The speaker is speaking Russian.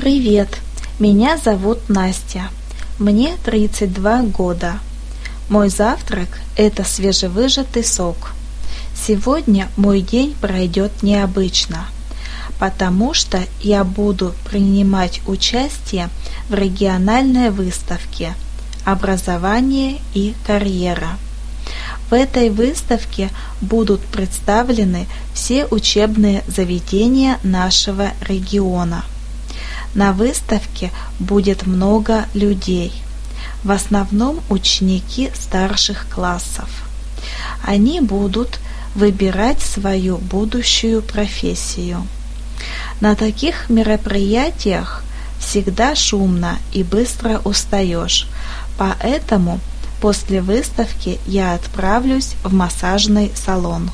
Привет, меня зовут Настя. Мне 32 года. Мой завтрак – это свежевыжатый сок. Сегодня мой день пройдет необычно, потому что я буду принимать участие в региональной выставке «Образование и карьера». В этой выставке будут представлены все учебные заведения нашего региона. На выставке будет много людей, в основном ученики старших классов. Они будут выбирать свою будущую профессию. На таких мероприятиях всегда шумно и быстро устаешь, поэтому После выставки я отправлюсь в массажный салон.